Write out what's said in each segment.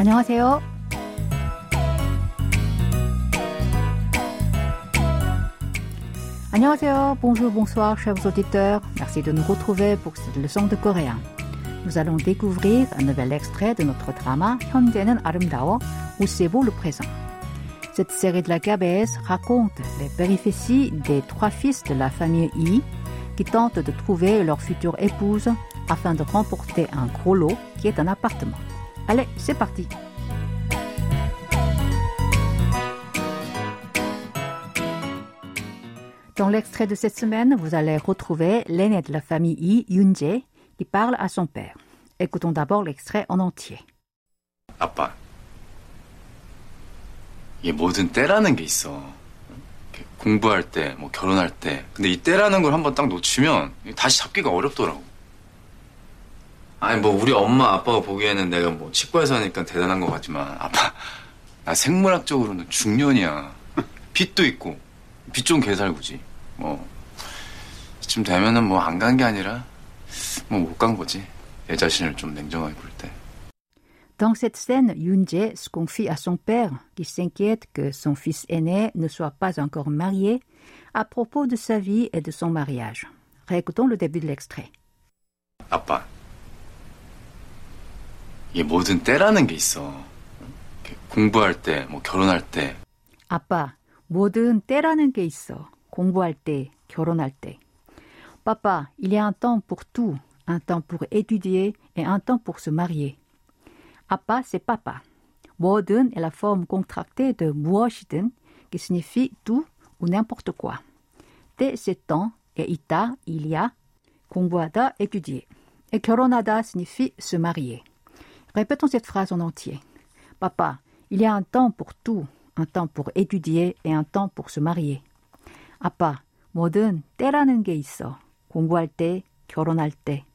안녕하세요. Annyeonghaseyo, bonjour, bonsoir, chers auditeurs. Merci de nous retrouver pour cette leçon de coréen. Nous allons découvrir un nouvel extrait de notre drama 현재는 아름다워 où c'est beau le présent. Cette série de la KBS raconte les péripéties des trois fils de la famille Yi qui tentent de trouver leur future épouse afin de remporter un gros lot qui est un appartement. Allez, c'est parti! Dans l'extrait de cette semaine, vous allez retrouver l'aîné de la famille Yi, Yoon-jae, qui parle à son père. Écoutons d'abord l'extrait en entier. 아빠, 이게 뭐든 때라는 게 있어. 이렇게 공부할 때, 뭐 결혼할 때. 근데 이 때라는 걸 한번 딱 놓치면 다시 잡기가 어렵더라고. 아니 뭐 우리 엄마 아빠가 보기에는 내가 뭐 치과에서 하니까 대단한 것 같지만 아빠 나 생물학적으로는 중년이야. 빚도 있고 빚 좀 개살구지. 뭐 이쯤 되면은 뭐 안 간 게 아니라 뭐 못 간 거지. 내 자신을 좀 냉정하게 볼 때. Dans cette scène, Yoon-jae se confie à son père, qui s'inquiète que son fils aîné ne soit pas encore marié, à propos de sa vie et de son mariage. Réécoutons le début de l'extrait. 아빠, 이게 뭐든 때라는 게 있어. 공부할 때, 뭐 결혼할 때. 아빠, 뭐든 때라는 게 있어. 공부할 때, 결혼할 때. Papa, il y a un temps pour tout, un temps pour étudier et un temps pour se marier. Appa, c'est papa. 뭐든 est la forme contractée de 무엇이든, qui signifie tout ou n'importe quoi. 때, c'est temps, et ita, il y a, 공부하다, étudier. Et 결혼하다 signifie se marier. Répétons cette phrase en entier. Papa, il y a un temps pour tout, un temps pour étudier et un temps pour se marier. 아빠, 뭐든 때라는 게 있어. 공부할 때, 결혼할 때.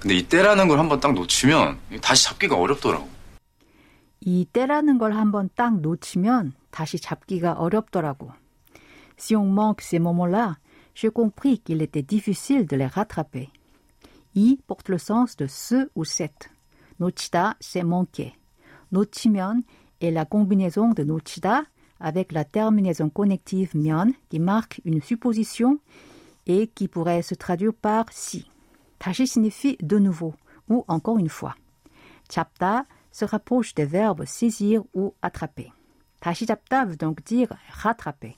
근데 이 때라는 걸 한번 딱 놓치면 다시 잡기가 어렵더라고. 이 때라는 걸 한번 딱 놓치면 다시 잡기가 어렵더라고. Si on manque ces moments-là, j'ai compris qu'il était difficile de les rattraper. i porte le sens de ce ou cette. Nochida, c'est manquer. Nochimen est la combinaison de nochida avec la terminaison connective mion qui marque une supposition et qui pourrait se traduire par si. Tashi signifie de nouveau ou encore une fois. Chapta se rapproche des verbes saisir ou attraper. Tashi chapta veut donc dire rattraper.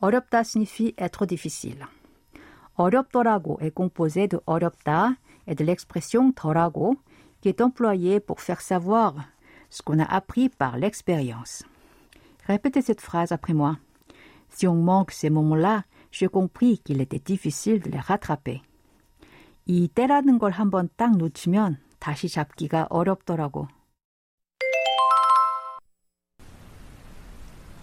Oropta signifie être difficile. 어렵더라고 est composé de 어렵다 et de l'expression 더라고 qui est employée pour faire savoir ce qu'on a appris par l'expérience. Répétez cette phrase après moi. Si on manque ces moments-là, j'ai compris qu'il était difficile de les rattraper. 이 때라는 걸 한번 딱 놓치면 다시 잡기가 어렵더라고.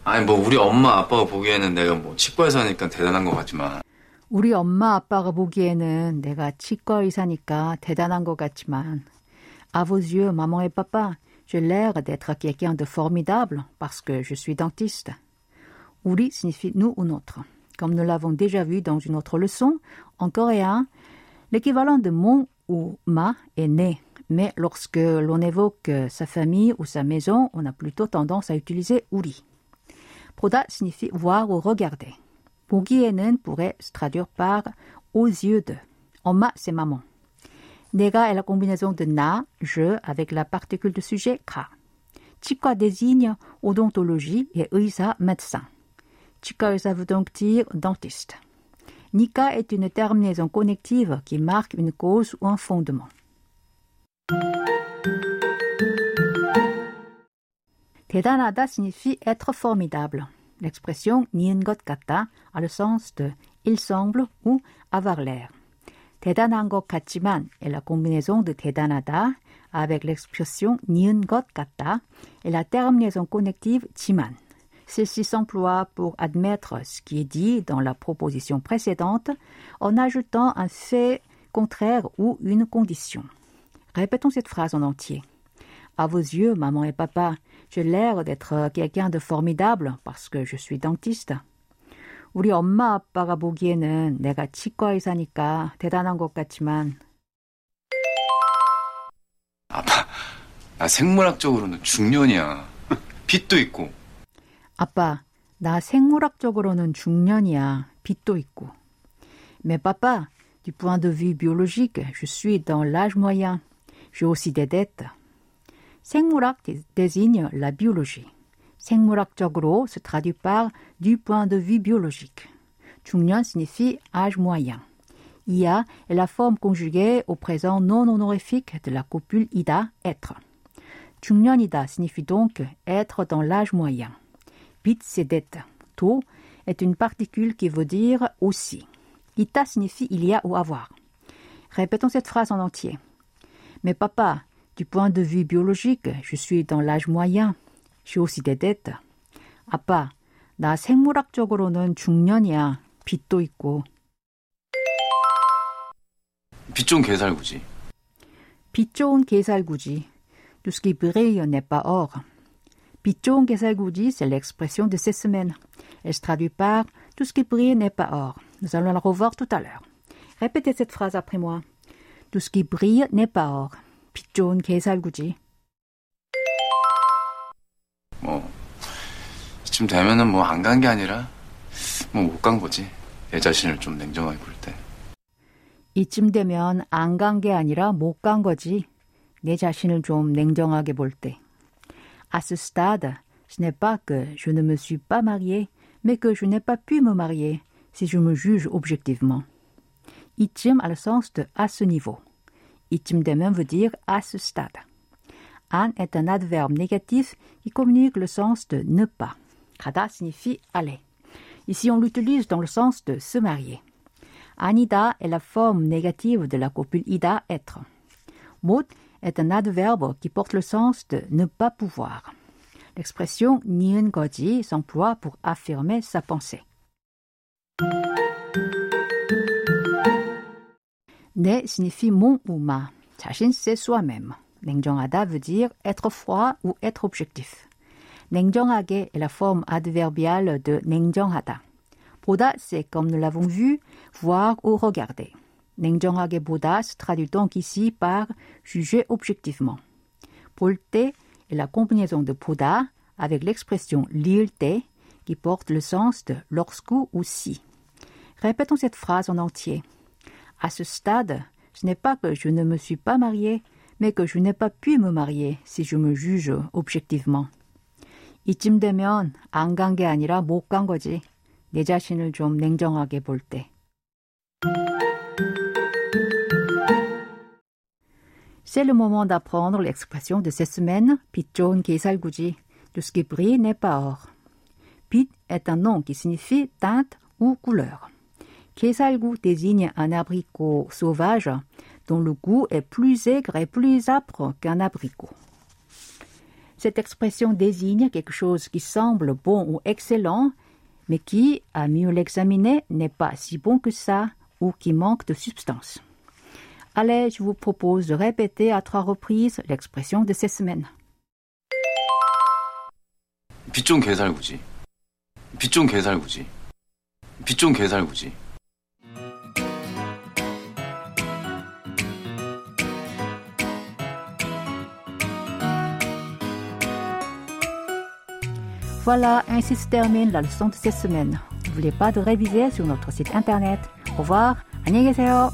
아니 뭐 우리 엄마 아빠가 보기에는 내가 뭐 치과에서 하니까 대단한 것 같지만 우리 엄마 아빠가 보기에는 내가 치과 의사니까 대단한 것 같지만 à vos yeux, maman et papa, j'ai l'air d'être quelqu'un de formidable parce que je suis dentiste. 우리 signifie nous ou notre. Comme nous l'avons déjà vu dans une autre leçon, en coréen, l'équivalent de mon ou ma est né. Mais lorsque l'on évoque sa famille ou sa maison, on a plutôt tendance à utiliser 우리. 보다 signifie voir ou regarder. 보기에는 pourrait se traduire par aux yeux de. 엄마, c'est maman. 내가 est la combinaison de na, je, avec la particule de sujet 가. 치과 désigne odontologie et 의사 médecin. 치과 의사 veut donc dire dentiste. Nika est une terminaison connective qui marque une cause ou un fondement. 대단하다 signifie être formidable. L'expression 니은 것 같다 a le sens de il semble ou avoir l'air. 대단한 것 같지만 est la combinaison de 대단하다 avec l'expression 니은 것 같다 et la terminaison connective 지만. Celle-ci s'emploie pour admettre ce qui est dit dans la proposition précédente en ajoutant un fait contraire ou une condition. Répétons cette phrase en entier. À vos yeux, maman et papa, j'ai l'air d'être quelqu'un de formidable parce que je suis dentiste. 우리 엄마 아빠가 보기에는 내가 치과 의사니까 대단한 것 같지만 아빠 나 생물학적으로는 중년이야. 빚도 있고. 아빠, 나 생물학적으로는 중년이야. 빚도 있고. Mais papa, du point de vue biologique, je suis dans l'âge moyen. J'ai aussi des dettes. 생물학 désigne la biologie. 생물학적으로 se traduit par du point de vue biologique. 중년 signifie âge moyen. ia est la forme conjuguée au présent non honorifique de la copule ida, être. 중년이다 signifie donc être dans l'âge moyen. Bit c'est d'être. To est une particule qui veut dire aussi. Ita signifie il y a ou avoir. Répétons cette phrase en entier. Mais papa, du point de vue biologique, je suis dans l'âge moyen. J'ai aussi des dettes. 아빠, 나 생물학적으로는 중년이야. 빚도 있고. 빚 좋은 개살구지. 빚 좋은 개살구지. Tout ce qui brille n'est pas or. 빚 좋은 개살구지, c'est l'expression de ces semaines. Elle se traduit par tout ce qui brille n'est pas or. Nous allons la revoir tout à l'heure. Répétez cette phrase après moi. Tout ce qui brille n'est pas or. 빚 좋은 개살구지. 뭐 이쯤 되면은 뭐 안 간 게 아니라 뭐 못 간 거지. 내 자신을 좀 냉정하게 볼 때. 이쯤 되면 안 간 게 아니라 못 간 거지. 내 자신을 좀 냉정하게 볼 때. À ce stade, ce n'est pas que je ne me suis pas mariée, mais que je n'ai pas pu me marier si je me juge objectivement. 이쯤 a le sens de à ce niveau. 이쯤 되면 veut dire à ce stade. An est un adverbe négatif qui communique le sens de ne pas. Kada signifie aller. Ici, on l'utilise dans le sens de se marier. Anida est la forme négative de la copule ida, être. Mot est un adverbe qui porte le sens de ne pas pouvoir. L'expression ni은 거지 s'emploie pour affirmer sa pensée. Ne signifie mon ou ma. 자신 c'est soi-même. 냉정하다 veut dire être froid ou être objectif. 냉정하게 est la forme adverbiale de 냉정하다. 보다 c'est comme nous l'avons vu, voir ou regarder. 냉정하게 보다 se traduit donc ici par juger objectivement. 볼 때 est la combinaison de 보다 avec l'expression lire 때 qui porte le sens de lorsque ou si. Répétons cette phrase en entier. À ce stade, ce n'est pas que je ne me suis pas mariée, mais que je n'ai pas pu me marier si je me juge objectivement. 이쯤 되면 안 간 게 아니라 못 간 거지. 내 자신을 좀 냉정하게 볼 때. C'est le moment d'apprendre l'expression de cette semaine, 빛 좋은 개살구지. Tout ce qui brille n'est pas or. 빛 est un nom qui signifie teinte ou couleur. 개살구 désigne un abricot sauvage dont le goût est plus aigre et plus âpre qu'un abricot. Cette expression désigne quelque chose qui semble bon ou excellent, mais qui, à mieux l'examiner, n'est pas si bon que ça ou qui manque de substance. Allez, je vous propose de répéter à trois reprises l'expression de ces semaines. 빚 좋은 개살구지. 빚 좋은 개살구지. 빚 좋은 개살구지. Voilà, ainsi se termine la leçon de cette semaine. N'oubliez pas de réviser sur notre site internet. Au revoir, 안녕히 계세요.